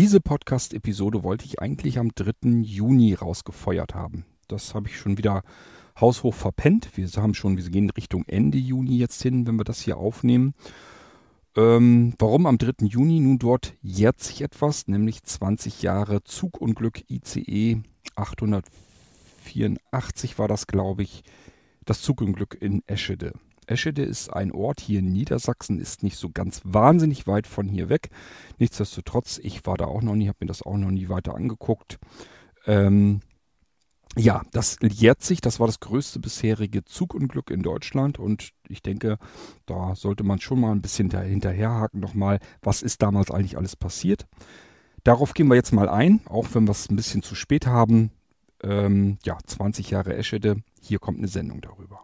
Diese Podcast-Episode wollte ich eigentlich am 3. Juni rausgefeuert haben. Das habe ich schon wieder haushoch verpennt. Wir haben schon, wir gehen Richtung Ende Juni jetzt hin, wenn wir das hier aufnehmen. Ähm, warum am 3. Juni? Nun dort jährt sich etwas, nämlich 20 Jahre Zugunglück ICE 884 war das, glaube ich, das Zugunglück in Eschede. Eschede ist ein Ort hier in Niedersachsen, ist nicht so ganz wahnsinnig weit von hier weg. Nichtsdestotrotz, ich war da auch noch nie, habe mir das auch noch nie weiter angeguckt. Ähm, ja, das jährt sich. Das war das größte bisherige Zugunglück in Deutschland. Und ich denke, da sollte man schon mal ein bisschen hinterherhaken nochmal, was ist damals eigentlich alles passiert. Darauf gehen wir jetzt mal ein, auch wenn wir es ein bisschen zu spät haben. Ähm, ja, 20 Jahre Eschede. Hier kommt eine Sendung darüber.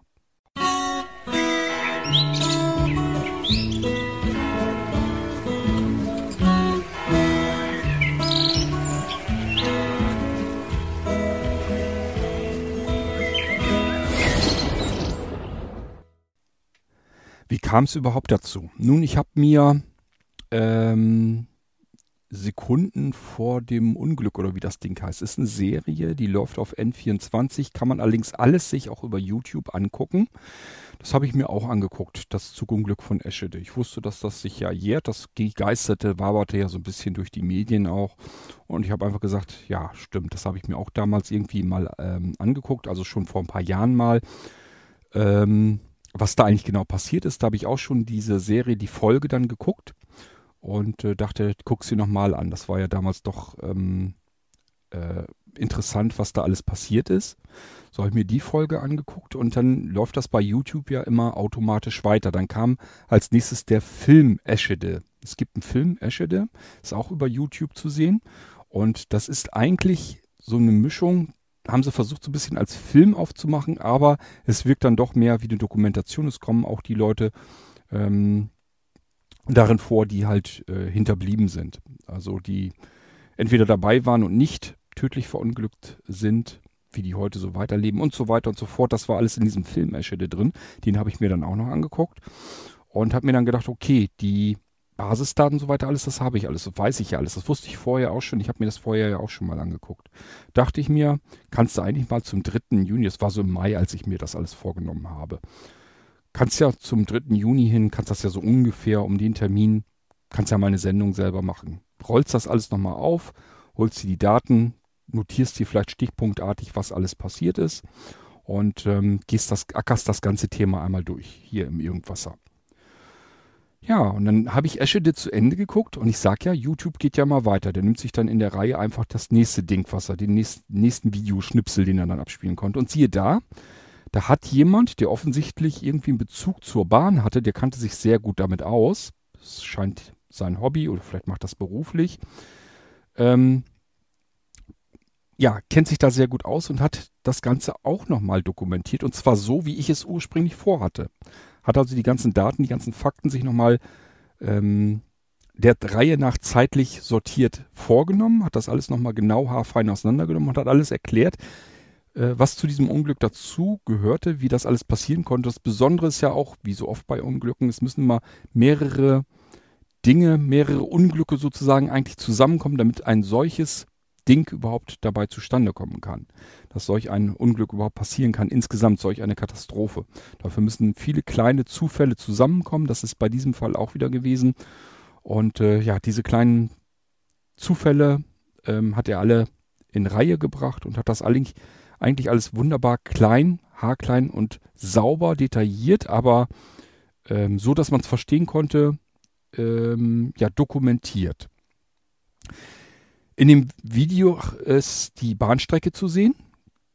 Wie kam es überhaupt dazu? Nun, ich habe mir ähm, Sekunden vor dem Unglück oder wie das Ding heißt. Ist eine Serie, die läuft auf N24, kann man allerdings alles sich auch über YouTube angucken. Das habe ich mir auch angeguckt, das Zugunglück von Eschede. Ich wusste, dass das sich ja jährt, das geisterte, waberte ja so ein bisschen durch die Medien auch. Und ich habe einfach gesagt, ja, stimmt, das habe ich mir auch damals irgendwie mal ähm, angeguckt, also schon vor ein paar Jahren mal. Ähm, was da eigentlich genau passiert ist, da habe ich auch schon diese Serie, die Folge dann geguckt und äh, dachte, guck sie nochmal an. Das war ja damals doch ähm, äh, interessant, was da alles passiert ist. So habe ich mir die Folge angeguckt und dann läuft das bei YouTube ja immer automatisch weiter. Dann kam als nächstes der Film Eschede. Es gibt einen Film Eschede, ist auch über YouTube zu sehen und das ist eigentlich so eine Mischung, haben sie versucht so ein bisschen als Film aufzumachen, aber es wirkt dann doch mehr wie eine Dokumentation. Es kommen auch die Leute ähm, darin vor, die halt äh, hinterblieben sind. Also die entweder dabei waren und nicht tödlich verunglückt sind, wie die heute so weiterleben und so weiter und so fort. Das war alles in diesem Film Eschede drin. Den habe ich mir dann auch noch angeguckt und habe mir dann gedacht, okay, die Basisdaten und so weiter, alles, das habe ich alles, das weiß ich ja alles. Das wusste ich vorher auch schon. Ich habe mir das vorher ja auch schon mal angeguckt. Dachte ich mir, kannst du eigentlich mal zum 3. Juni, das war so im Mai, als ich mir das alles vorgenommen habe, kannst ja zum 3. Juni hin, kannst das ja so ungefähr um den Termin, kannst ja mal eine Sendung selber machen. Rollst das alles nochmal auf, holst dir die Daten, notierst dir vielleicht stichpunktartig, was alles passiert ist und ähm, gehst das, ackerst das ganze Thema einmal durch, hier im Irgendwasser. Ja, und dann habe ich Eschede zu Ende geguckt und ich sag ja, YouTube geht ja mal weiter. Der nimmt sich dann in der Reihe einfach das nächste Ding, was er, den nächsten, nächsten Videoschnipsel, den er dann abspielen konnte. Und siehe da, da hat jemand, der offensichtlich irgendwie einen Bezug zur Bahn hatte, der kannte sich sehr gut damit aus. Das scheint sein Hobby oder vielleicht macht das beruflich. Ähm, ja, kennt sich da sehr gut aus und hat das Ganze auch nochmal dokumentiert. Und zwar so, wie ich es ursprünglich vorhatte. Hat also die ganzen Daten, die ganzen Fakten sich nochmal ähm, der Reihe nach zeitlich sortiert vorgenommen, hat das alles nochmal genau haarfein auseinandergenommen und hat alles erklärt, was zu diesem Unglück dazu gehörte, wie das alles passieren konnte. Das Besondere ist ja auch, wie so oft bei Unglücken, es müssen immer mehrere Dinge, mehrere Unglücke sozusagen eigentlich zusammenkommen, damit ein solches Ding überhaupt dabei zustande kommen kann. Dass solch ein Unglück überhaupt passieren kann, insgesamt solch eine Katastrophe. Dafür müssen viele kleine Zufälle zusammenkommen. Das ist bei diesem Fall auch wieder gewesen. Und äh, ja, diese kleinen Zufälle ähm, hat er alle in Reihe gebracht und hat das eigentlich eigentlich alles wunderbar klein, haarklein und sauber detailliert, aber ähm, so, dass man es verstehen konnte, ähm, ja, dokumentiert. In dem Video ist die Bahnstrecke zu sehen.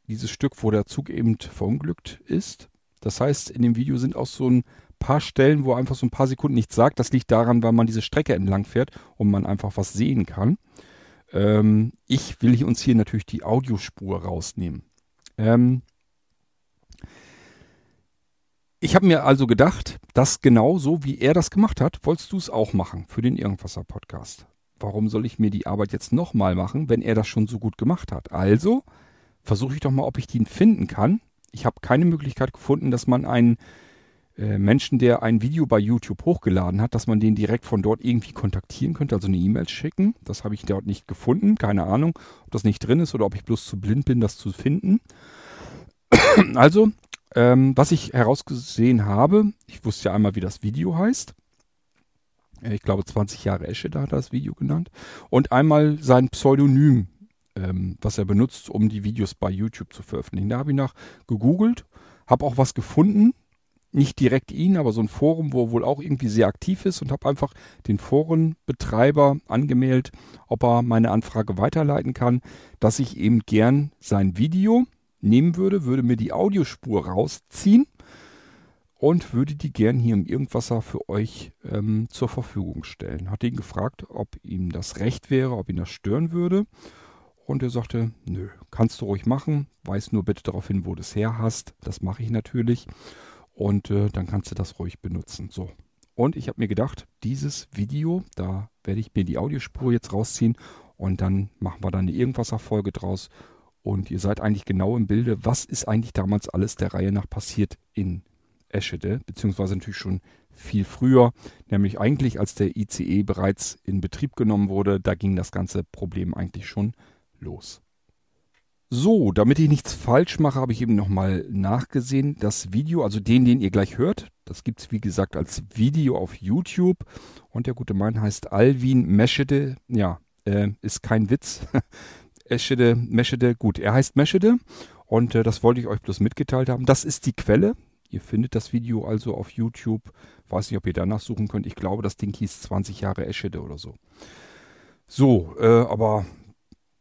Dieses Stück, wo der Zug eben verunglückt ist. Das heißt, in dem Video sind auch so ein paar Stellen, wo einfach so ein paar Sekunden nichts sagt. Das liegt daran, weil man diese Strecke entlang fährt und man einfach was sehen kann. Ähm, ich will uns hier natürlich die Audiospur rausnehmen. Ähm ich habe mir also gedacht, dass genau so wie er das gemacht hat, wolltest du es auch machen für den Irgendwasser Podcast. Warum soll ich mir die Arbeit jetzt nochmal machen, wenn er das schon so gut gemacht hat? Also versuche ich doch mal, ob ich den finden kann. Ich habe keine Möglichkeit gefunden, dass man einen Menschen, der ein Video bei YouTube hochgeladen hat, dass man den direkt von dort irgendwie kontaktieren könnte, also eine E-Mail schicken. Das habe ich dort nicht gefunden, keine Ahnung, ob das nicht drin ist oder ob ich bloß zu blind bin, das zu finden. also, ähm, was ich herausgesehen habe, ich wusste ja einmal, wie das Video heißt. Äh, ich glaube, 20 Jahre Esche, da hat er das Video genannt. Und einmal sein Pseudonym, ähm, was er benutzt, um die Videos bei YouTube zu veröffentlichen. Da habe ich nach gegoogelt, habe auch was gefunden. Nicht direkt ihn, aber so ein Forum, wo er wohl auch irgendwie sehr aktiv ist und habe einfach den Forenbetreiber angemeldet, ob er meine Anfrage weiterleiten kann, dass ich eben gern sein Video nehmen würde, würde mir die Audiospur rausziehen und würde die gern hier im Irgendwasser für euch ähm, zur Verfügung stellen. Hat ihn gefragt, ob ihm das recht wäre, ob ihn das stören würde. Und er sagte, nö, kannst du ruhig machen, weiß nur bitte darauf hin, wo du es her hast. Das mache ich natürlich. Und äh, dann kannst du das ruhig benutzen. So. Und ich habe mir gedacht, dieses Video, da werde ich mir die Audiospur jetzt rausziehen und dann machen wir dann eine Irgendwasser-Folge draus. Und ihr seid eigentlich genau im Bilde, was ist eigentlich damals alles der Reihe nach passiert in Eschede, beziehungsweise natürlich schon viel früher, nämlich eigentlich als der ICE bereits in Betrieb genommen wurde, da ging das ganze Problem eigentlich schon los. So, damit ich nichts falsch mache, habe ich eben nochmal nachgesehen. Das Video, also den, den ihr gleich hört, das gibt es wie gesagt als Video auf YouTube. Und der gute Mann heißt Alvin Meschede. Ja, äh, ist kein Witz. Eschede, Meschede, gut, er heißt Meschede. Und äh, das wollte ich euch bloß mitgeteilt haben. Das ist die Quelle. Ihr findet das Video also auf YouTube. Weiß nicht, ob ihr danach suchen könnt. Ich glaube, das Ding hieß 20 Jahre Eschede oder so. So, äh, aber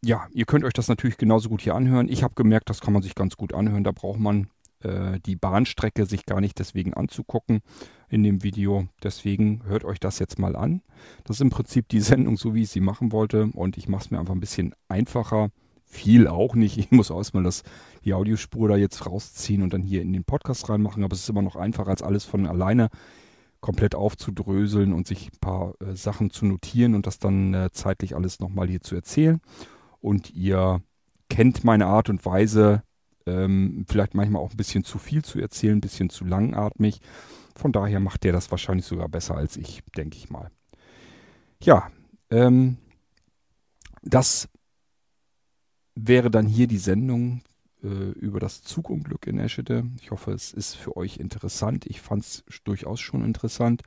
ja, ihr könnt euch das natürlich genauso gut hier anhören. Ich habe gemerkt, das kann man sich ganz gut anhören. Da braucht man äh, die Bahnstrecke sich gar nicht deswegen anzugucken in dem Video. Deswegen hört euch das jetzt mal an. Das ist im Prinzip die Sendung, so wie ich sie machen wollte. Und ich mache es mir einfach ein bisschen einfacher viel auch nicht. Ich muss erstmal das, die Audiospur da jetzt rausziehen und dann hier in den Podcast reinmachen. Aber es ist immer noch einfacher, als alles von alleine komplett aufzudröseln und sich ein paar äh, Sachen zu notieren und das dann äh, zeitlich alles nochmal hier zu erzählen. Und ihr kennt meine Art und Weise, ähm, vielleicht manchmal auch ein bisschen zu viel zu erzählen, ein bisschen zu langatmig. Von daher macht der das wahrscheinlich sogar besser als ich, denke ich mal. Ja, ähm, das wäre dann hier die Sendung äh, über das Zugunglück in Eschede. Ich hoffe, es ist für euch interessant. Ich fand es durchaus schon interessant.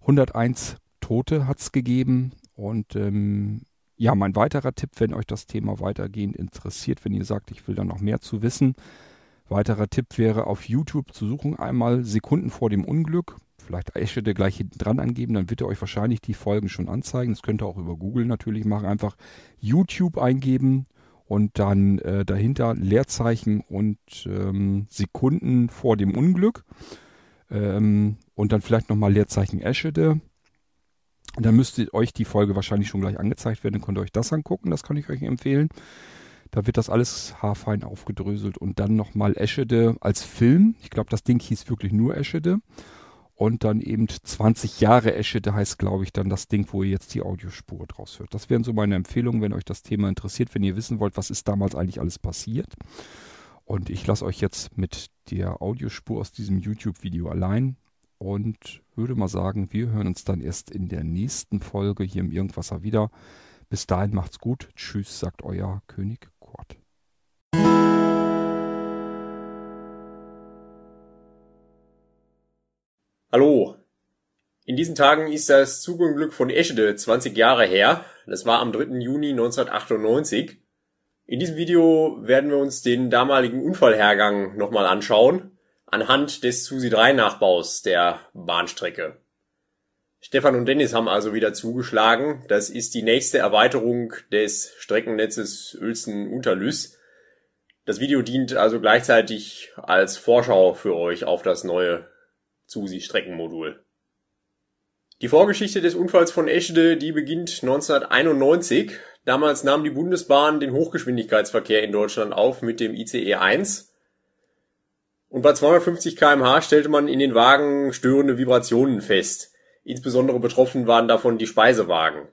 101 Tote hat es gegeben und ähm, ja, mein weiterer Tipp, wenn euch das Thema weitergehend interessiert, wenn ihr sagt, ich will da noch mehr zu wissen, weiterer Tipp wäre auf YouTube zu suchen, einmal Sekunden vor dem Unglück, vielleicht Eschede gleich hinten dran angeben, dann wird er euch wahrscheinlich die Folgen schon anzeigen. Das könnt ihr auch über Google natürlich machen, einfach YouTube eingeben, und dann äh, dahinter Leerzeichen und ähm, Sekunden vor dem Unglück ähm, und dann vielleicht nochmal Leerzeichen Eschede. Dann müsste euch die Folge wahrscheinlich schon gleich angezeigt werden, dann könnt ihr euch das angucken, das kann ich euch empfehlen. Da wird das alles haarfein aufgedröselt und dann nochmal Eschede als Film. Ich glaube, das Ding hieß wirklich nur Eschede und dann eben 20 Jahre Esche, da heißt, glaube ich, dann das Ding, wo ihr jetzt die Audiospur draus hört. Das wären so meine Empfehlungen, wenn euch das Thema interessiert, wenn ihr wissen wollt, was ist damals eigentlich alles passiert. Und ich lasse euch jetzt mit der Audiospur aus diesem YouTube-Video allein und würde mal sagen, wir hören uns dann erst in der nächsten Folge hier im Irgendwasser wieder. Bis dahin macht's gut. Tschüss, sagt euer König Kurt. Hallo. In diesen Tagen ist das Zugunglück von Eschede 20 Jahre her. Das war am 3. Juni 1998. In diesem Video werden wir uns den damaligen Unfallhergang nochmal anschauen, anhand des Susi 3 Nachbaus der Bahnstrecke. Stefan und Dennis haben also wieder zugeschlagen. Das ist die nächste Erweiterung des Streckennetzes Uelzen-Unterlüss. Das Video dient also gleichzeitig als Vorschau für euch auf das neue SUSI-Streckenmodul. Die Vorgeschichte des Unfalls von Eschede, die beginnt 1991. Damals nahm die Bundesbahn den Hochgeschwindigkeitsverkehr in Deutschland auf mit dem ICE 1. Und bei 250 kmh stellte man in den Wagen störende Vibrationen fest. Insbesondere betroffen waren davon die Speisewagen.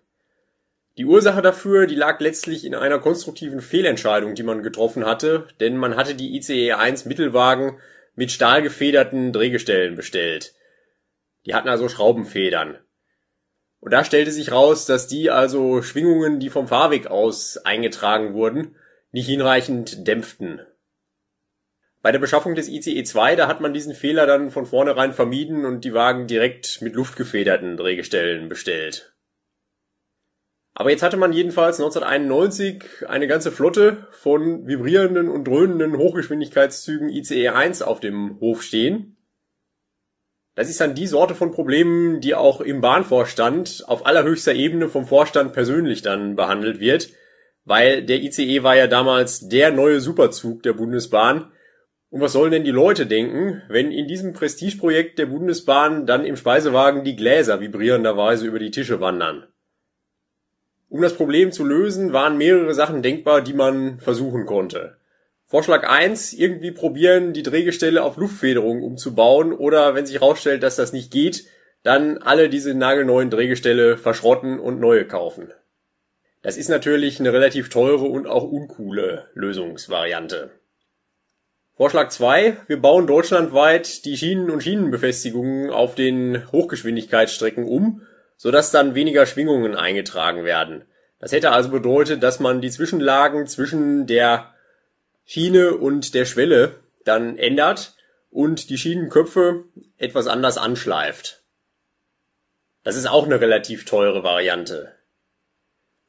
Die Ursache dafür, die lag letztlich in einer konstruktiven Fehlentscheidung, die man getroffen hatte, denn man hatte die ICE 1 Mittelwagen mit stahlgefederten Drehgestellen bestellt. Die hatten also Schraubenfedern. Und da stellte sich raus, dass die also Schwingungen, die vom Fahrweg aus eingetragen wurden, nicht hinreichend dämpften. Bei der Beschaffung des ICE 2, da hat man diesen Fehler dann von vornherein vermieden und die Wagen direkt mit luftgefederten Drehgestellen bestellt. Aber jetzt hatte man jedenfalls 1991 eine ganze Flotte von vibrierenden und dröhnenden Hochgeschwindigkeitszügen ICE 1 auf dem Hof stehen. Das ist dann die Sorte von Problemen, die auch im Bahnvorstand auf allerhöchster Ebene vom Vorstand persönlich dann behandelt wird, weil der ICE war ja damals der neue Superzug der Bundesbahn. Und was sollen denn die Leute denken, wenn in diesem Prestigeprojekt der Bundesbahn dann im Speisewagen die Gläser vibrierenderweise über die Tische wandern? Um das Problem zu lösen, waren mehrere Sachen denkbar, die man versuchen konnte. Vorschlag eins: irgendwie probieren, die Drehgestelle auf Luftfederung umzubauen oder wenn sich herausstellt, dass das nicht geht, dann alle diese nagelneuen Drehgestelle verschrotten und neue kaufen. Das ist natürlich eine relativ teure und auch uncoole Lösungsvariante. Vorschlag zwei: Wir bauen deutschlandweit die Schienen und Schienenbefestigungen auf den Hochgeschwindigkeitsstrecken um sodass dann weniger Schwingungen eingetragen werden. Das hätte also bedeutet, dass man die Zwischenlagen zwischen der Schiene und der Schwelle dann ändert und die Schienenköpfe etwas anders anschleift. Das ist auch eine relativ teure Variante.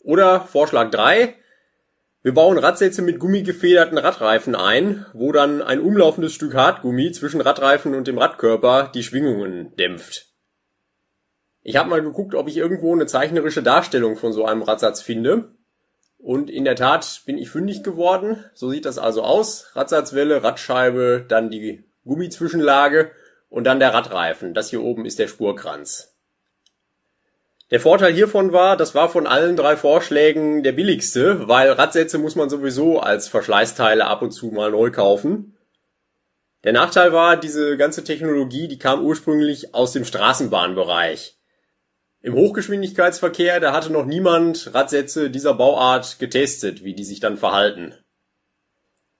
Oder Vorschlag 3. Wir bauen Radsätze mit gummigefederten Radreifen ein, wo dann ein umlaufendes Stück Hartgummi zwischen Radreifen und dem Radkörper die Schwingungen dämpft. Ich habe mal geguckt, ob ich irgendwo eine zeichnerische Darstellung von so einem Radsatz finde. Und in der Tat bin ich fündig geworden. So sieht das also aus. Radsatzwelle, Radscheibe, dann die Gummizwischenlage und dann der Radreifen. Das hier oben ist der Spurkranz. Der Vorteil hiervon war, das war von allen drei Vorschlägen der billigste, weil Radsätze muss man sowieso als Verschleißteile ab und zu mal neu kaufen. Der Nachteil war, diese ganze Technologie, die kam ursprünglich aus dem Straßenbahnbereich. Im Hochgeschwindigkeitsverkehr, da hatte noch niemand Radsätze dieser Bauart getestet, wie die sich dann verhalten.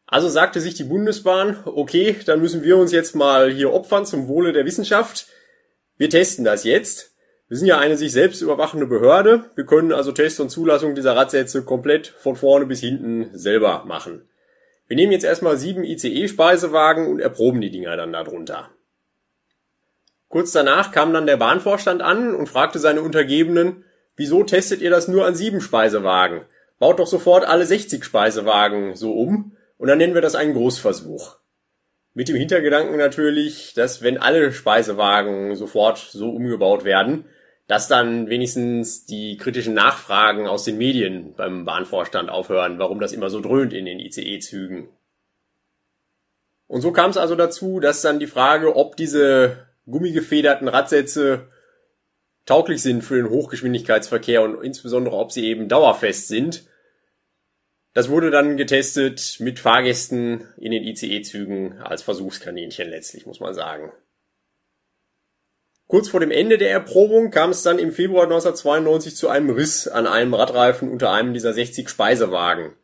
Also sagte sich die Bundesbahn, okay, dann müssen wir uns jetzt mal hier opfern zum Wohle der Wissenschaft. Wir testen das jetzt. Wir sind ja eine sich selbst überwachende Behörde. Wir können also Test und Zulassung dieser Radsätze komplett von vorne bis hinten selber machen. Wir nehmen jetzt erstmal sieben ICE-Speisewagen und erproben die Dinger dann darunter. Kurz danach kam dann der Bahnvorstand an und fragte seine Untergebenen, wieso testet ihr das nur an sieben Speisewagen? Baut doch sofort alle 60 Speisewagen so um und dann nennen wir das einen Großversuch. Mit dem Hintergedanken natürlich, dass wenn alle Speisewagen sofort so umgebaut werden, dass dann wenigstens die kritischen Nachfragen aus den Medien beim Bahnvorstand aufhören, warum das immer so dröhnt in den ICE-Zügen. Und so kam es also dazu, dass dann die Frage, ob diese gummigefederten Radsätze tauglich sind für den Hochgeschwindigkeitsverkehr und insbesondere ob sie eben dauerfest sind. Das wurde dann getestet mit Fahrgästen in den ICE-Zügen als Versuchskaninchen letztlich, muss man sagen. Kurz vor dem Ende der Erprobung kam es dann im Februar 1992 zu einem Riss an einem Radreifen unter einem dieser 60 Speisewagen.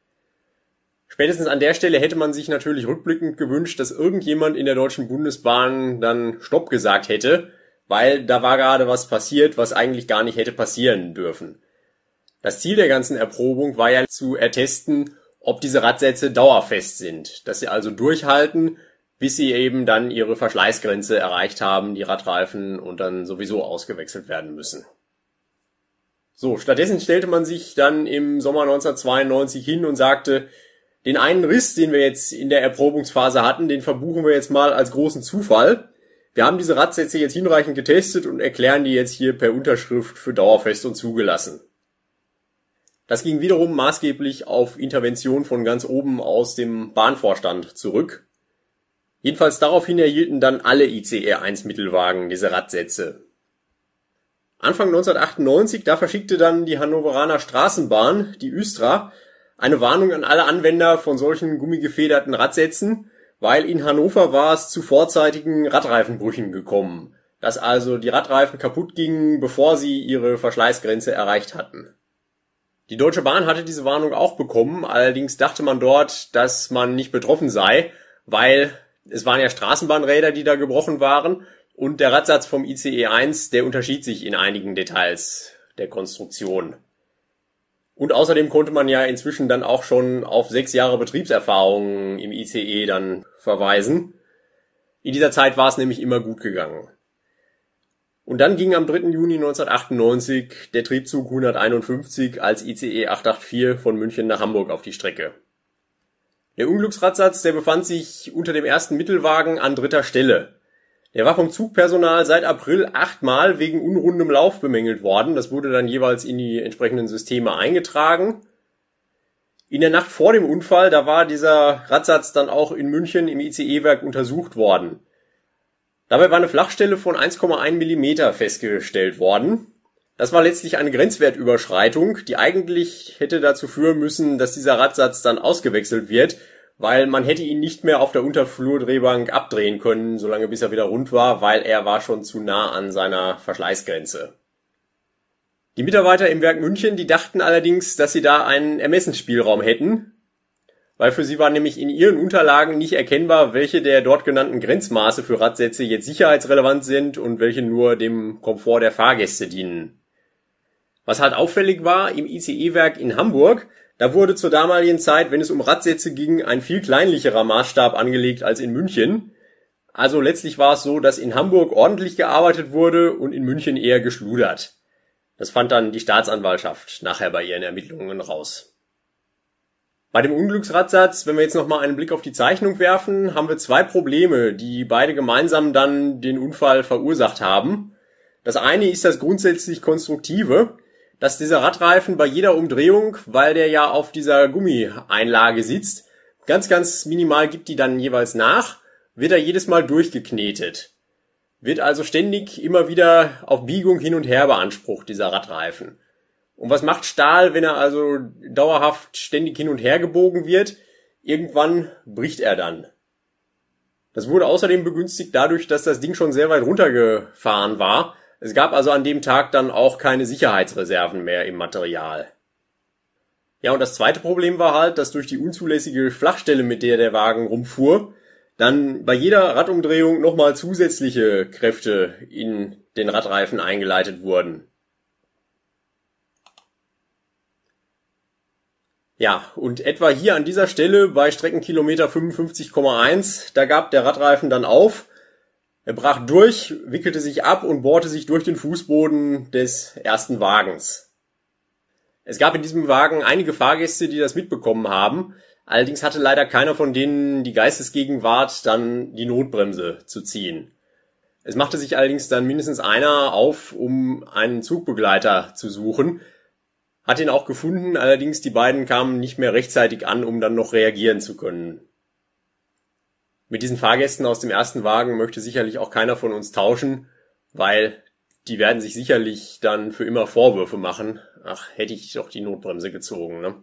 Spätestens an der Stelle hätte man sich natürlich rückblickend gewünscht, dass irgendjemand in der Deutschen Bundesbahn dann Stopp gesagt hätte, weil da war gerade was passiert, was eigentlich gar nicht hätte passieren dürfen. Das Ziel der ganzen Erprobung war ja zu ertesten, ob diese Radsätze dauerfest sind, dass sie also durchhalten, bis sie eben dann ihre Verschleißgrenze erreicht haben, die Radreifen, und dann sowieso ausgewechselt werden müssen. So, stattdessen stellte man sich dann im Sommer 1992 hin und sagte, den einen Riss, den wir jetzt in der Erprobungsphase hatten, den verbuchen wir jetzt mal als großen Zufall. Wir haben diese Radsätze jetzt hinreichend getestet und erklären die jetzt hier per Unterschrift für dauerfest und zugelassen. Das ging wiederum maßgeblich auf Intervention von ganz oben aus dem Bahnvorstand zurück. Jedenfalls daraufhin erhielten dann alle ICE 1 Mittelwagen diese Radsätze. Anfang 1998, da verschickte dann die Hannoveraner Straßenbahn, die Östra, eine Warnung an alle Anwender von solchen gummigefederten Radsätzen, weil in Hannover war es zu vorzeitigen Radreifenbrüchen gekommen, dass also die Radreifen kaputt gingen, bevor sie ihre Verschleißgrenze erreicht hatten. Die Deutsche Bahn hatte diese Warnung auch bekommen, allerdings dachte man dort, dass man nicht betroffen sei, weil Es waren ja Straßenbahnräder, die da gebrochen waren. Und der Radsatz vom ICE 1, der unterschied sich in einigen Details der Konstruktion. Und außerdem konnte man ja inzwischen dann auch schon auf sechs Jahre Betriebserfahrung im ICE dann verweisen. In dieser Zeit war es nämlich immer gut gegangen. Und dann ging am 3. Juni 1998 der Triebzug 151 als ICE 884 von München nach Hamburg auf die Strecke. Der Unglücksradsatz, der befand sich unter dem ersten Mittelwagen an dritter Stelle. Der war vom Zugpersonal seit April achtmal wegen unrundem Lauf bemängelt worden. Das wurde dann jeweils in die entsprechenden Systeme eingetragen. In der Nacht vor dem Unfall, da war dieser Radsatz dann auch in München im ICE-Werk untersucht worden. Dabei war eine Flachstelle von 1,1 Millimeter festgestellt worden. Das war letztlich eine Grenzwertüberschreitung, die eigentlich hätte dazu führen müssen, dass dieser Radsatz dann ausgewechselt wird, weil man hätte ihn nicht mehr auf der Unterflurdrehbank abdrehen können, solange bis er wieder rund war, weil er war schon zu nah an seiner Verschleißgrenze. Die Mitarbeiter im Werk München, die dachten allerdings, dass sie da einen Ermessensspielraum hätten, weil für sie war nämlich in ihren Unterlagen nicht erkennbar, welche der dort genannten Grenzmaße für Radsätze jetzt sicherheitsrelevant sind und welche nur dem Komfort der Fahrgäste dienen. Was halt auffällig war, im ICE-Werk in Hamburg, da wurde zur damaligen Zeit, wenn es um Radsätze ging, ein viel kleinlicherer Maßstab angelegt als in München. Also letztlich war es so, dass in Hamburg ordentlich gearbeitet wurde und in München eher geschludert. Das fand dann die Staatsanwaltschaft nachher bei ihren Ermittlungen raus. Bei dem Unglücksradsatz, wenn wir jetzt nochmal einen Blick auf die Zeichnung werfen, haben wir zwei Probleme, die beide gemeinsam dann den Unfall verursacht haben. Das eine ist das grundsätzlich Konstruktive, dass dieser Radreifen bei jeder Umdrehung, weil der ja auf dieser Gummieinlage sitzt, ganz, ganz minimal gibt die dann jeweils nach, wird er jedes Mal durchgeknetet. Wird also ständig immer wieder auf Biegung hin und her beansprucht, dieser Radreifen. Und was macht Stahl, wenn er also dauerhaft ständig hin und her gebogen wird? Irgendwann bricht er dann. Das wurde außerdem begünstigt dadurch, dass das Ding schon sehr weit runtergefahren war. Es gab also an dem Tag dann auch keine Sicherheitsreserven mehr im Material. Ja, und das zweite Problem war halt, dass durch die unzulässige Flachstelle, mit der der Wagen rumfuhr, dann bei jeder Radumdrehung nochmal zusätzliche Kräfte in den Radreifen eingeleitet wurden. Ja, und etwa hier an dieser Stelle bei Streckenkilometer 55,1, da gab der Radreifen dann auf, er brach durch, wickelte sich ab und bohrte sich durch den Fußboden des ersten Wagens. Es gab in diesem Wagen einige Fahrgäste, die das mitbekommen haben, allerdings hatte leider keiner von denen die Geistesgegenwart, dann die Notbremse zu ziehen. Es machte sich allerdings dann mindestens einer auf, um einen Zugbegleiter zu suchen, hat ihn auch gefunden, allerdings die beiden kamen nicht mehr rechtzeitig an, um dann noch reagieren zu können. Mit diesen Fahrgästen aus dem ersten Wagen möchte sicherlich auch keiner von uns tauschen, weil die werden sich sicherlich dann für immer Vorwürfe machen. Ach, hätte ich doch die Notbremse gezogen, ne?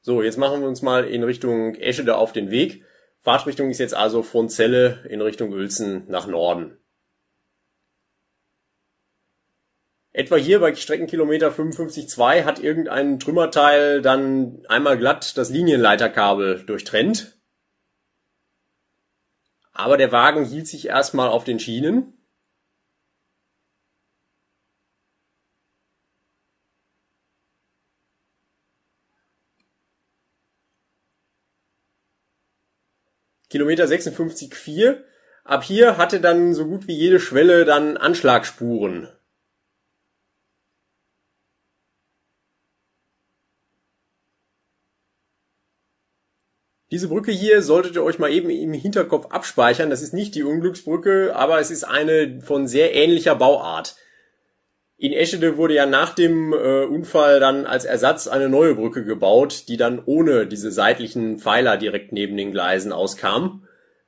So, jetzt machen wir uns mal in Richtung Eschede auf den Weg. Fahrtrichtung ist jetzt also von Celle in Richtung Uelzen nach Norden. Etwa hier bei Streckenkilometer 55,2 hat irgendein Trümmerteil dann einmal glatt das Linienleiterkabel durchtrennt. Aber der Wagen hielt sich erstmal auf den Schienen. Kilometer 56,4. Ab hier hatte dann so gut wie jede Schwelle dann Anschlagsspuren. Diese Brücke hier solltet ihr euch mal eben im Hinterkopf abspeichern. Das ist nicht die Unglücksbrücke, aber es ist eine von sehr ähnlicher Bauart. In Eschede wurde ja nach dem äh, Unfall dann als Ersatz eine neue Brücke gebaut, die dann ohne diese seitlichen Pfeiler direkt neben den Gleisen auskam.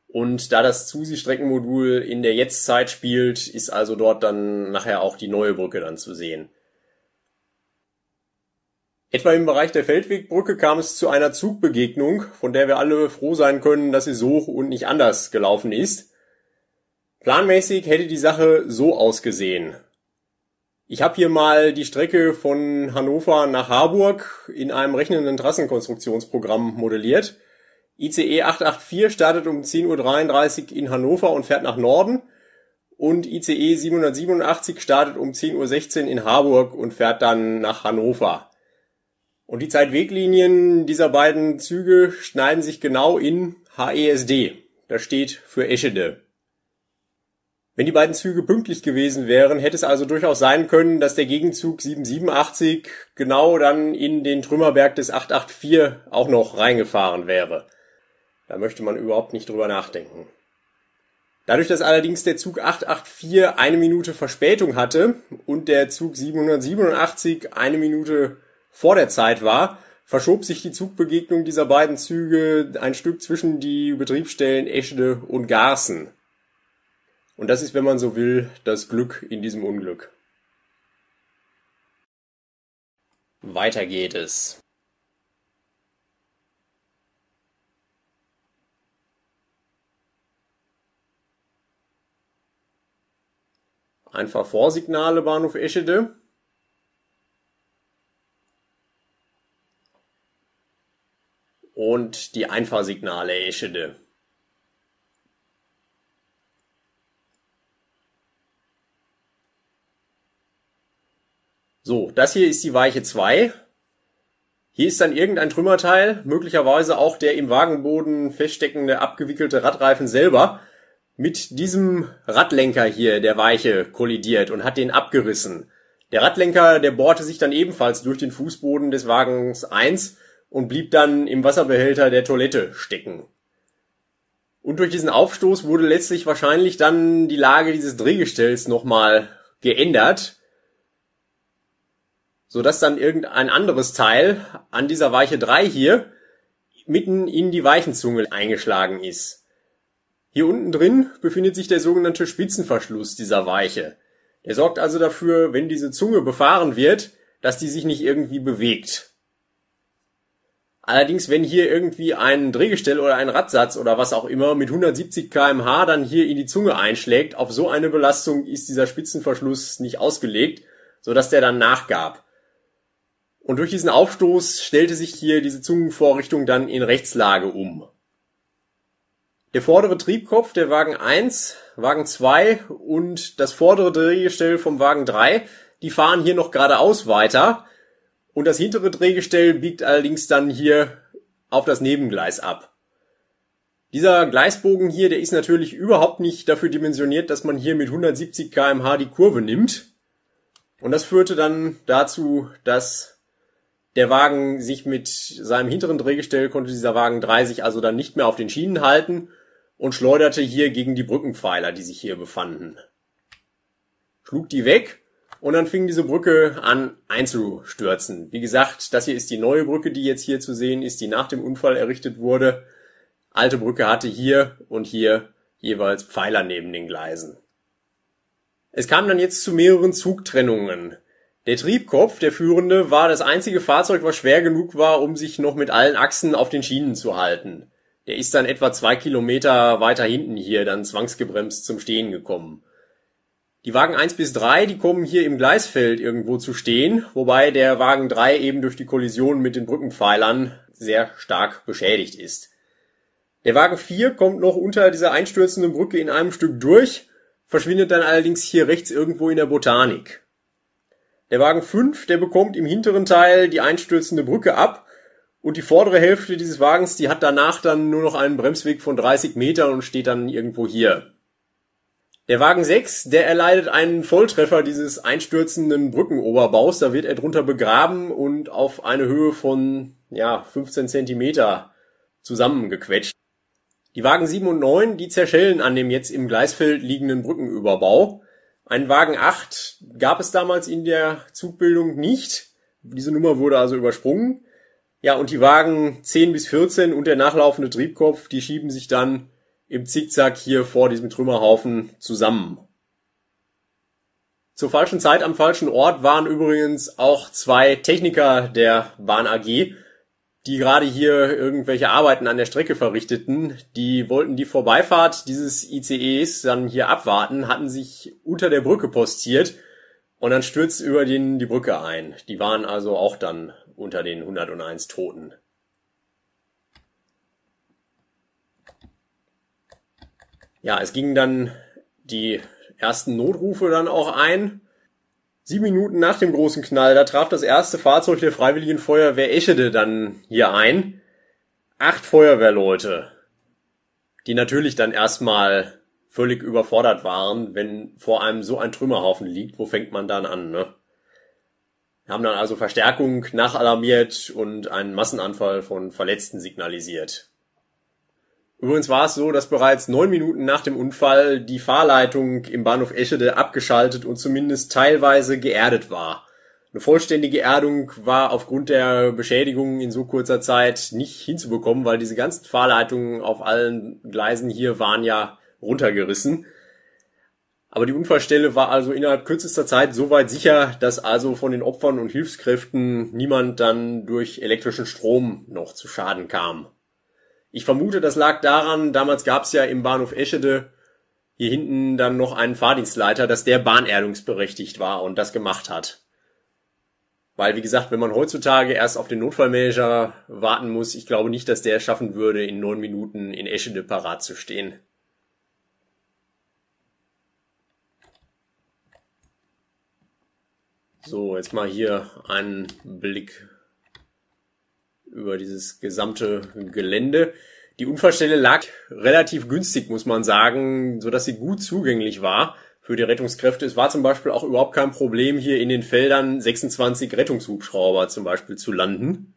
Und da das Zusi-Streckenmodul in der Jetztzeit spielt, ist also dort dann nachher auch die neue Brücke dann zu sehen. Etwa im Bereich der Feldwegbrücke kam es zu einer Zugbegegnung, von der wir alle froh sein können, dass sie so und nicht anders gelaufen ist. Planmäßig hätte die Sache so ausgesehen. Ich habe hier mal die Strecke von Hannover nach Harburg in einem rechnenden Trassenkonstruktionsprogramm modelliert. ICE 884 startet um 10.33 Uhr in Hannover und fährt nach Norden. Und ICE 787 startet um 10.16 Uhr in Harburg und fährt dann nach Hannover. Und die Zeitweglinien dieser beiden Züge schneiden sich genau in HESD. Das steht für Eschede. Wenn die beiden Züge pünktlich gewesen wären, hätte es also durchaus sein können, dass der Gegenzug 787 genau dann in den Trümmerberg des 884 auch noch reingefahren wäre. Da möchte man überhaupt nicht drüber nachdenken. Dadurch, dass allerdings der Zug 884 eine Minute Verspätung hatte und der Zug 787 eine Minute vor der Zeit war, verschob sich die Zugbegegnung dieser beiden Züge ein Stück zwischen die Betriebsstellen Eschede und Garsen. Und das ist, wenn man so will, das Glück in diesem Unglück. Weiter geht es. Einfach Vorsignale Bahnhof Eschede. Und die Einfahrsignale Eschede. So, das hier ist die Weiche 2. Hier ist dann irgendein Trümmerteil, möglicherweise auch der im Wagenboden feststeckende abgewickelte Radreifen selber, mit diesem Radlenker hier der Weiche kollidiert und hat den abgerissen. Der Radlenker, der bohrte sich dann ebenfalls durch den Fußboden des Wagens 1 und blieb dann im Wasserbehälter der Toilette stecken. Und durch diesen Aufstoß wurde letztlich wahrscheinlich dann die Lage dieses Drehgestells nochmal geändert, so dass dann irgendein anderes Teil an dieser Weiche 3 hier mitten in die Weichenzunge eingeschlagen ist. Hier unten drin befindet sich der sogenannte Spitzenverschluss dieser Weiche. Der sorgt also dafür, wenn diese Zunge befahren wird, dass die sich nicht irgendwie bewegt. Allerdings, wenn hier irgendwie ein Drehgestell oder ein Radsatz oder was auch immer mit 170 kmh dann hier in die Zunge einschlägt, auf so eine Belastung ist dieser Spitzenverschluss nicht ausgelegt, so dass der dann nachgab. Und durch diesen Aufstoß stellte sich hier diese Zungenvorrichtung dann in Rechtslage um. Der vordere Triebkopf der Wagen 1, Wagen 2 und das vordere Drehgestell vom Wagen 3, die fahren hier noch geradeaus weiter und das hintere Drehgestell biegt allerdings dann hier auf das Nebengleis ab. Dieser Gleisbogen hier, der ist natürlich überhaupt nicht dafür dimensioniert, dass man hier mit 170 kmh die Kurve nimmt. Und das führte dann dazu, dass der Wagen sich mit seinem hinteren Drehgestell konnte dieser Wagen 3 sich also dann nicht mehr auf den Schienen halten und schleuderte hier gegen die Brückenpfeiler, die sich hier befanden. Schlug die weg und dann fing diese Brücke an einzustürzen. Wie gesagt, das hier ist die neue Brücke, die jetzt hier zu sehen ist, die nach dem Unfall errichtet wurde. Alte Brücke hatte hier und hier jeweils Pfeiler neben den Gleisen. Es kam dann jetzt zu mehreren Zugtrennungen. Der Triebkopf, der führende, war das einzige Fahrzeug, was schwer genug war, um sich noch mit allen Achsen auf den Schienen zu halten. Der ist dann etwa zwei Kilometer weiter hinten hier dann zwangsgebremst zum Stehen gekommen. Die Wagen 1 bis 3, die kommen hier im Gleisfeld irgendwo zu stehen, wobei der Wagen 3 eben durch die Kollision mit den Brückenpfeilern sehr stark beschädigt ist. Der Wagen 4 kommt noch unter dieser einstürzenden Brücke in einem Stück durch, verschwindet dann allerdings hier rechts irgendwo in der Botanik. Der Wagen 5, der bekommt im hinteren Teil die einstürzende Brücke ab und die vordere Hälfte dieses Wagens, die hat danach dann nur noch einen Bremsweg von 30 Metern und steht dann irgendwo hier. Der Wagen 6, der erleidet einen Volltreffer dieses einstürzenden Brückenoberbaus. Da wird er drunter begraben und auf eine Höhe von, ja, 15 Zentimeter zusammengequetscht. Die Wagen 7 und 9, die zerschellen an dem jetzt im Gleisfeld liegenden Brückenüberbau. Ein Wagen 8 gab es damals in der Zugbildung nicht. Diese Nummer wurde also übersprungen. Ja, und die Wagen 10 bis 14 und der nachlaufende Triebkopf, die schieben sich dann im Zickzack hier vor diesem Trümmerhaufen zusammen. Zur falschen Zeit am falschen Ort waren übrigens auch zwei Techniker der Bahn AG, die gerade hier irgendwelche Arbeiten an der Strecke verrichteten, die wollten die Vorbeifahrt dieses ICEs dann hier abwarten, hatten sich unter der Brücke postiert und dann stürzt über den die Brücke ein. Die waren also auch dann unter den 101 Toten. Ja, es gingen dann die ersten Notrufe dann auch ein. Sieben Minuten nach dem großen Knall, da traf das erste Fahrzeug der Freiwilligen Feuerwehr Eschede dann hier ein. Acht Feuerwehrleute, die natürlich dann erstmal völlig überfordert waren, wenn vor einem so ein Trümmerhaufen liegt. Wo fängt man dann an, ne? Wir haben dann also Verstärkung nachalarmiert und einen Massenanfall von Verletzten signalisiert. Übrigens war es so, dass bereits neun Minuten nach dem Unfall die Fahrleitung im Bahnhof Eschede abgeschaltet und zumindest teilweise geerdet war. Eine vollständige Erdung war aufgrund der Beschädigungen in so kurzer Zeit nicht hinzubekommen, weil diese ganzen Fahrleitungen auf allen Gleisen hier waren ja runtergerissen. Aber die Unfallstelle war also innerhalb kürzester Zeit so weit sicher, dass also von den Opfern und Hilfskräften niemand dann durch elektrischen Strom noch zu Schaden kam. Ich vermute, das lag daran, damals gab es ja im Bahnhof Eschede hier hinten dann noch einen Fahrdienstleiter, dass der bahnerdungsberechtigt war und das gemacht hat. Weil, wie gesagt, wenn man heutzutage erst auf den Notfallmanager warten muss, ich glaube nicht, dass der es schaffen würde, in neun Minuten in Eschede parat zu stehen. So, jetzt mal hier einen Blick über dieses gesamte Gelände. Die Unfallstelle lag relativ günstig, muss man sagen, so dass sie gut zugänglich war für die Rettungskräfte. Es war zum Beispiel auch überhaupt kein Problem, hier in den Feldern 26 Rettungshubschrauber zum Beispiel zu landen.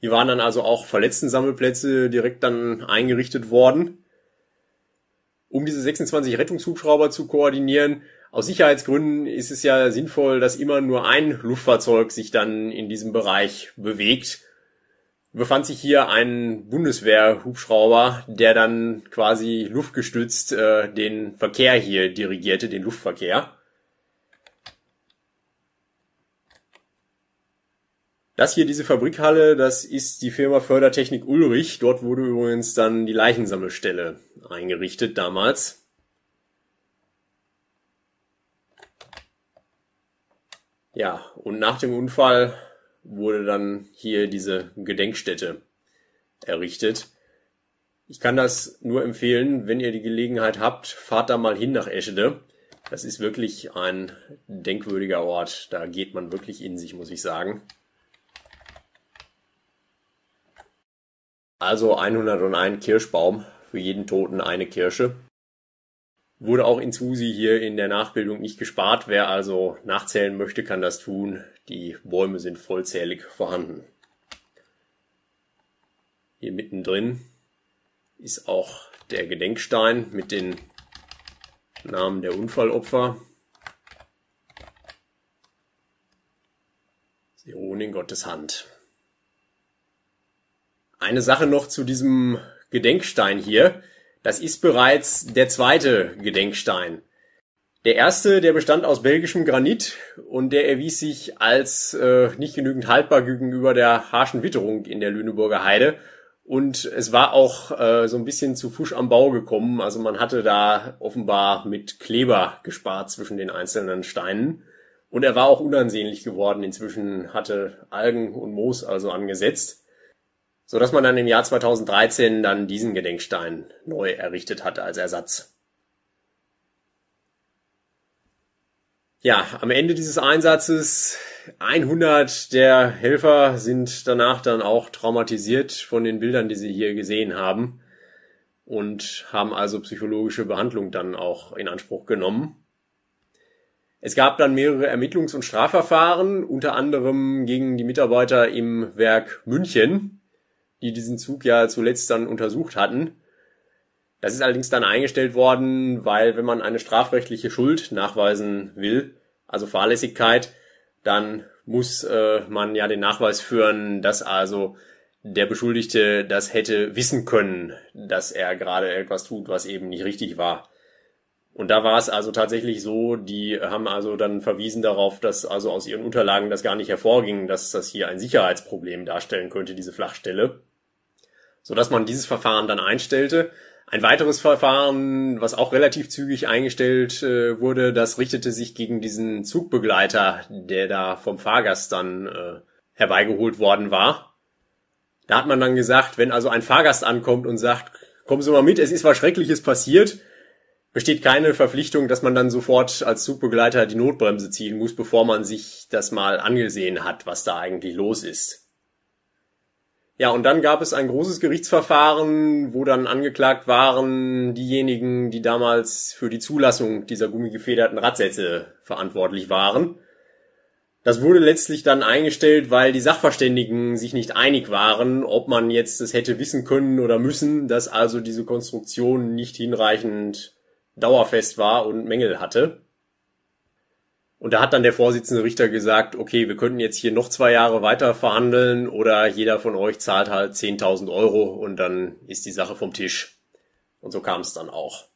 Hier waren dann also auch Verletzten-Sammelplätze direkt dann eingerichtet worden. Um diese 26 Rettungshubschrauber zu koordinieren, aus Sicherheitsgründen ist es ja sinnvoll, dass immer nur ein Luftfahrzeug sich dann in diesem Bereich bewegt befand sich hier ein Bundeswehrhubschrauber, der dann quasi luftgestützt äh, den Verkehr hier dirigierte, den Luftverkehr. Das hier, diese Fabrikhalle, das ist die Firma Fördertechnik Ulrich. Dort wurde übrigens dann die Leichensammelstelle eingerichtet damals. Ja, und nach dem Unfall wurde dann hier diese Gedenkstätte errichtet. Ich kann das nur empfehlen, wenn ihr die Gelegenheit habt, fahrt da mal hin nach Eschede. Das ist wirklich ein denkwürdiger Ort. Da geht man wirklich in sich, muss ich sagen. Also 101 Kirschbaum, für jeden Toten eine Kirsche. Wurde auch in Susi hier in der Nachbildung nicht gespart. Wer also nachzählen möchte, kann das tun. Die Bäume sind vollzählig vorhanden. Hier mittendrin ist auch der Gedenkstein mit den Namen der Unfallopfer. Sie ruhen in Gottes Hand. Eine Sache noch zu diesem Gedenkstein hier. Das ist bereits der zweite Gedenkstein. Der erste, der bestand aus belgischem Granit und der erwies sich als äh, nicht genügend haltbar gegenüber der harschen Witterung in der Lüneburger Heide. Und es war auch äh, so ein bisschen zu Fusch am Bau gekommen. Also man hatte da offenbar mit Kleber gespart zwischen den einzelnen Steinen. Und er war auch unansehnlich geworden. Inzwischen hatte Algen und Moos also angesetzt so dass man dann im Jahr 2013 dann diesen Gedenkstein neu errichtet hatte als Ersatz. Ja, am Ende dieses Einsatzes 100 der Helfer sind danach dann auch traumatisiert von den Bildern, die sie hier gesehen haben und haben also psychologische Behandlung dann auch in Anspruch genommen. Es gab dann mehrere Ermittlungs- und Strafverfahren, unter anderem gegen die Mitarbeiter im Werk München, die diesen Zug ja zuletzt dann untersucht hatten. Das ist allerdings dann eingestellt worden, weil wenn man eine strafrechtliche Schuld nachweisen will, also Fahrlässigkeit, dann muss äh, man ja den Nachweis führen, dass also der Beschuldigte das hätte wissen können, dass er gerade etwas tut, was eben nicht richtig war. Und da war es also tatsächlich so, die haben also dann verwiesen darauf, dass also aus ihren Unterlagen das gar nicht hervorging, dass das hier ein Sicherheitsproblem darstellen könnte, diese Flachstelle. So dass man dieses Verfahren dann einstellte. Ein weiteres Verfahren, was auch relativ zügig eingestellt äh, wurde, das richtete sich gegen diesen Zugbegleiter, der da vom Fahrgast dann äh, herbeigeholt worden war. Da hat man dann gesagt, wenn also ein Fahrgast ankommt und sagt, kommen Sie mal mit, es ist was Schreckliches passiert. Besteht keine Verpflichtung, dass man dann sofort als Zugbegleiter die Notbremse ziehen muss, bevor man sich das mal angesehen hat, was da eigentlich los ist. Ja, und dann gab es ein großes Gerichtsverfahren, wo dann angeklagt waren diejenigen, die damals für die Zulassung dieser gummigefederten Radsätze verantwortlich waren. Das wurde letztlich dann eingestellt, weil die Sachverständigen sich nicht einig waren, ob man jetzt es hätte wissen können oder müssen, dass also diese Konstruktion nicht hinreichend dauerfest war und Mängel hatte. Und da hat dann der Vorsitzende Richter gesagt, okay, wir könnten jetzt hier noch zwei Jahre weiter verhandeln oder jeder von euch zahlt halt 10.000 Euro und dann ist die Sache vom Tisch. Und so kam es dann auch.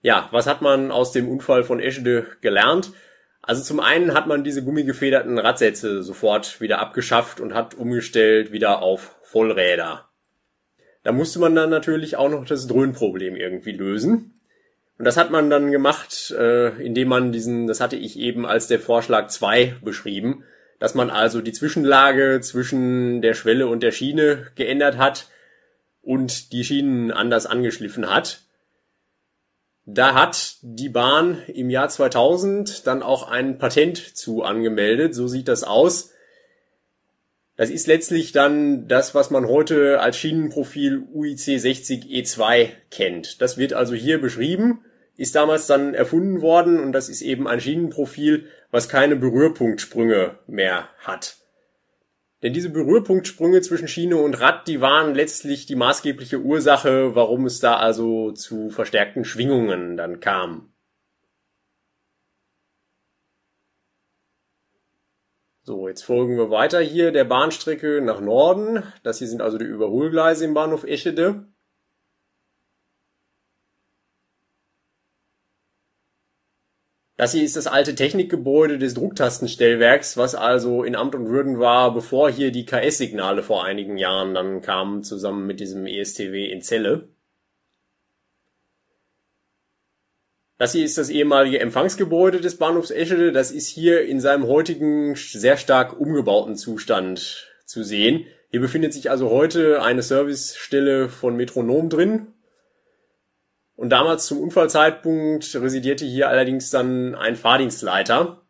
Ja, was hat man aus dem Unfall von Eschede gelernt? Also zum einen hat man diese gummigefederten Radsätze sofort wieder abgeschafft und hat umgestellt wieder auf Vollräder. Da musste man dann natürlich auch noch das Dröhnproblem irgendwie lösen. Und das hat man dann gemacht, äh, indem man diesen, das hatte ich eben als der Vorschlag 2 beschrieben, dass man also die Zwischenlage zwischen der Schwelle und der Schiene geändert hat und die Schienen anders angeschliffen hat. Da hat die Bahn im Jahr 2000 dann auch ein Patent zu angemeldet, so sieht das aus. Das ist letztlich dann das, was man heute als Schienenprofil UIC 60 E2 kennt. Das wird also hier beschrieben ist damals dann erfunden worden und das ist eben ein Schienenprofil, was keine Berührpunktsprünge mehr hat. Denn diese Berührpunktsprünge zwischen Schiene und Rad, die waren letztlich die maßgebliche Ursache, warum es da also zu verstärkten Schwingungen dann kam. So, jetzt folgen wir weiter hier der Bahnstrecke nach Norden. Das hier sind also die Überholgleise im Bahnhof Eschede. Das hier ist das alte Technikgebäude des Drucktastenstellwerks, was also in Amt und Würden war, bevor hier die KS-Signale vor einigen Jahren dann kamen, zusammen mit diesem ESTW in Celle. Das hier ist das ehemalige Empfangsgebäude des Bahnhofs Eschede. Das ist hier in seinem heutigen sehr stark umgebauten Zustand zu sehen. Hier befindet sich also heute eine Servicestelle von Metronom drin, und damals zum Unfallzeitpunkt residierte hier allerdings dann ein Fahrdienstleiter,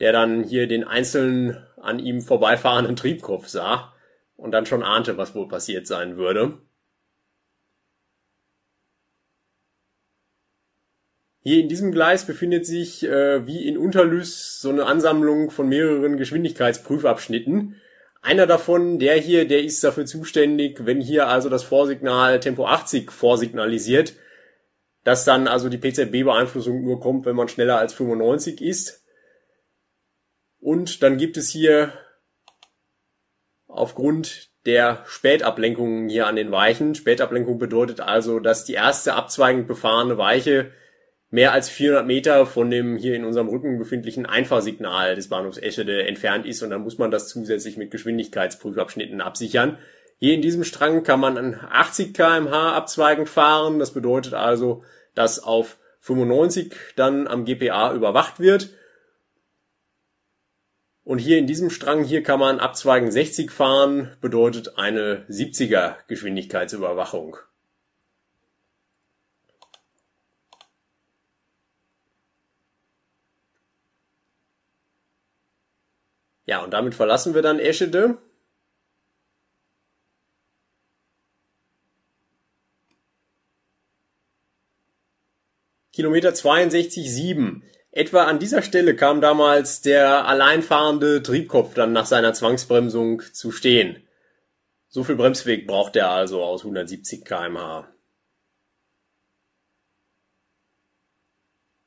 der dann hier den einzelnen an ihm vorbeifahrenden Triebkopf sah und dann schon ahnte, was wohl passiert sein würde. Hier in diesem Gleis befindet sich äh, wie in Unterlüß so eine Ansammlung von mehreren Geschwindigkeitsprüfabschnitten. Einer davon, der hier, der ist dafür zuständig, wenn hier also das Vorsignal Tempo 80 vorsignalisiert, dass dann also die PZB-Beeinflussung nur kommt, wenn man schneller als 95 ist. Und dann gibt es hier aufgrund der Spätablenkungen hier an den Weichen. Spätablenkung bedeutet also, dass die erste abzweigend befahrene Weiche mehr als 400 Meter von dem hier in unserem Rücken befindlichen Einfahrsignal des Bahnhofs Eschede entfernt ist und dann muss man das zusätzlich mit Geschwindigkeitsprüfabschnitten absichern. Hier in diesem Strang kann man an 80 kmh abzweigend fahren. Das bedeutet also, dass auf 95 dann am GPA überwacht wird. Und hier in diesem Strang hier kann man abzweigen 60 fahren, bedeutet eine 70er Geschwindigkeitsüberwachung. Ja, und damit verlassen wir dann Eschede Kilometer 62,7. Etwa an dieser Stelle kam damals der alleinfahrende Triebkopf dann nach seiner Zwangsbremsung zu stehen. So viel Bremsweg braucht er also aus 170 kmh.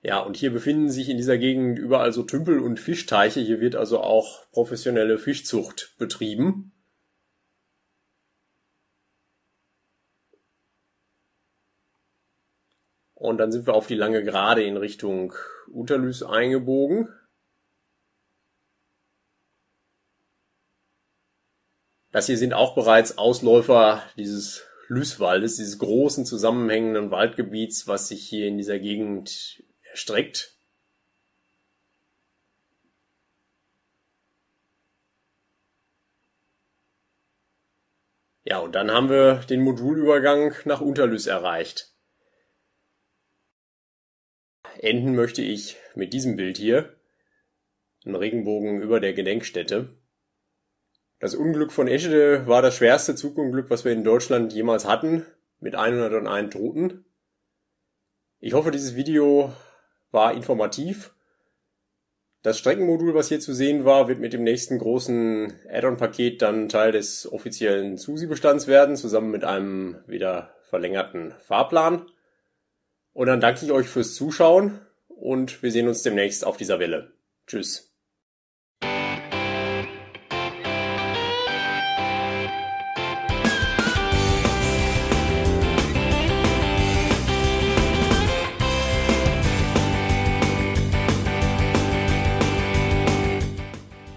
Ja, und hier befinden sich in dieser Gegend überall so Tümpel und Fischteiche. Hier wird also auch professionelle Fischzucht betrieben. Und dann sind wir auf die lange Gerade in Richtung Unterlüß eingebogen. Das hier sind auch bereits Ausläufer dieses Lüßwaldes, dieses großen zusammenhängenden Waldgebiets, was sich hier in dieser Gegend erstreckt. Ja, und dann haben wir den Modulübergang nach Unterlüß erreicht. Enden möchte ich mit diesem Bild hier. Ein Regenbogen über der Gedenkstätte. Das Unglück von Eschede war das schwerste Zugunglück, was wir in Deutschland jemals hatten, mit 101 Toten. Ich hoffe, dieses Video war informativ das Streckenmodul, was hier zu sehen war, wird mit dem nächsten großen Add-on-Paket dann Teil des offiziellen SUSI-Bestands werden, zusammen mit einem wieder verlängerten Fahrplan. Und dann danke ich euch fürs Zuschauen und wir sehen uns demnächst auf dieser Welle. Tschüss.